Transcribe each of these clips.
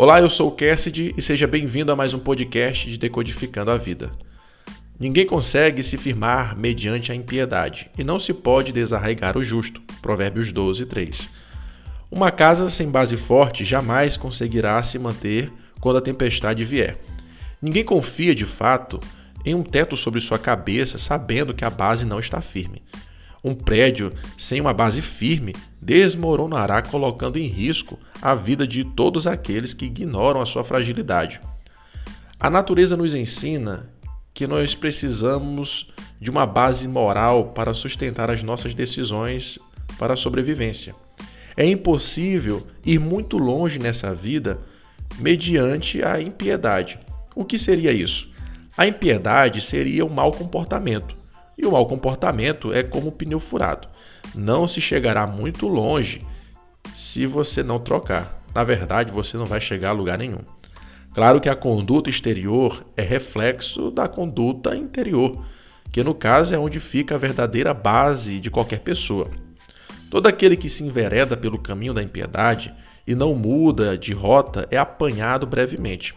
Olá, eu sou o Cassidy e seja bem-vindo a mais um podcast de Decodificando a Vida. Ninguém consegue se firmar mediante a impiedade, e não se pode desarraigar o justo. Provérbios 12, 3. Uma casa sem base forte jamais conseguirá se manter quando a tempestade vier. Ninguém confia de fato em um teto sobre sua cabeça sabendo que a base não está firme. Um prédio sem uma base firme desmoronará, colocando em risco a vida de todos aqueles que ignoram a sua fragilidade. A natureza nos ensina que nós precisamos de uma base moral para sustentar as nossas decisões para a sobrevivência. É impossível ir muito longe nessa vida mediante a impiedade. O que seria isso? A impiedade seria o mau comportamento. E o mau comportamento é como o pneu furado. Não se chegará muito longe se você não trocar. Na verdade, você não vai chegar a lugar nenhum. Claro que a conduta exterior é reflexo da conduta interior, que no caso é onde fica a verdadeira base de qualquer pessoa. Todo aquele que se envereda pelo caminho da impiedade e não muda de rota é apanhado brevemente.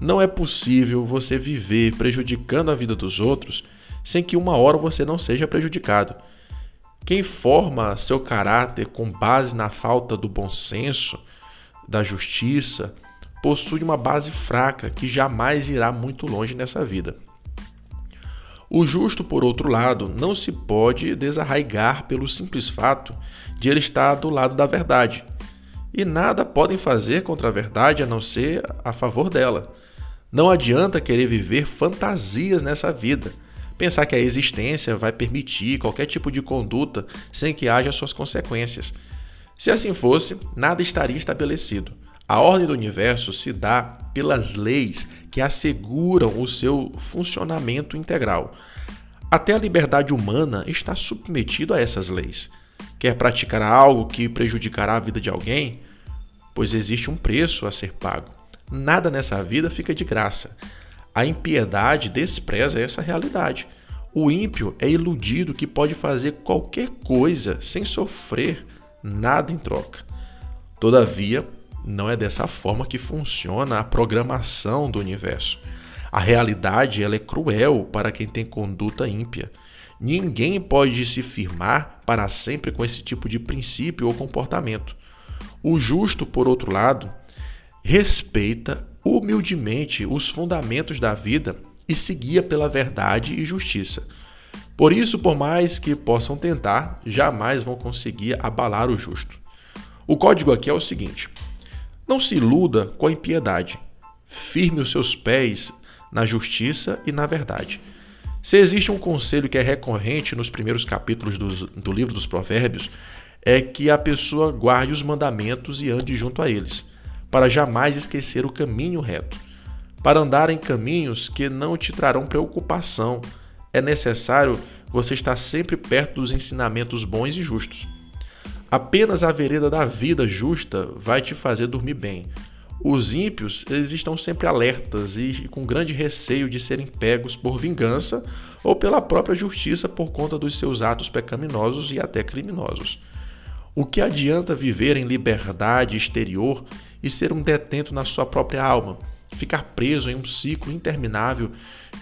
Não é possível você viver prejudicando a vida dos outros sem que uma hora você não seja prejudicado. Quem forma seu caráter com base na falta do bom senso, da justiça, possui uma base fraca que jamais irá muito longe nessa vida. O justo, por outro lado, não se pode desarraigar pelo simples fato de ele estar do lado da verdade. E nada podem fazer contra a verdade a não ser a favor dela. Não adianta querer viver fantasias nessa vida Pensar que a existência vai permitir qualquer tipo de conduta sem que haja suas consequências. Se assim fosse, nada estaria estabelecido. A ordem do universo se dá pelas leis que asseguram o seu funcionamento integral. Até a liberdade humana está submetida a essas leis. Quer praticar algo que prejudicará a vida de alguém? Pois existe um preço a ser pago. Nada nessa vida fica de graça. A impiedade despreza essa realidade. O ímpio é iludido que pode fazer qualquer coisa sem sofrer nada em troca. Todavia, não é dessa forma que funciona a programação do universo. A realidade ela é cruel para quem tem conduta ímpia. Ninguém pode se firmar para sempre com esse tipo de princípio ou comportamento. O justo, por outro lado, respeita humildemente os fundamentos da vida e se guia pela verdade e justiça. Por isso, por mais que possam tentar, jamais vão conseguir abalar o justo. O código aqui é o seguinte: não se iluda com a impiedade. Firme os seus pés na justiça e na verdade. Se existe um conselho que é recorrente nos primeiros capítulos do livro dos Provérbios, é que a pessoa guarde os mandamentos e ande junto a eles para jamais esquecer o caminho reto. Para andar em caminhos que não te trarão preocupação, é necessário você estar sempre perto dos ensinamentos bons e justos. Apenas a vereda da vida justa vai te fazer dormir bem. Os ímpios eles estão sempre alertas e com grande receio de serem pegos por vingança ou pela própria justiça por conta dos seus atos pecaminosos e até criminosos. O que adianta viver em liberdade exterior e ser um detento na sua própria alma, ficar preso em um ciclo interminável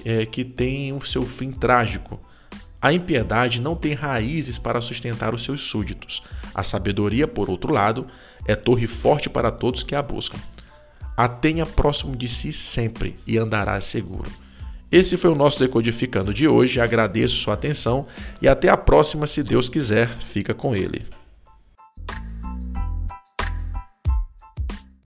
é, que tem o seu fim trágico. A impiedade não tem raízes para sustentar os seus súditos. A sabedoria, por outro lado, é torre forte para todos que a buscam. A tenha próximo de si sempre e andará seguro. Esse foi o nosso Decodificando de hoje. Agradeço sua atenção e até a próxima, se Deus quiser. Fica com ele.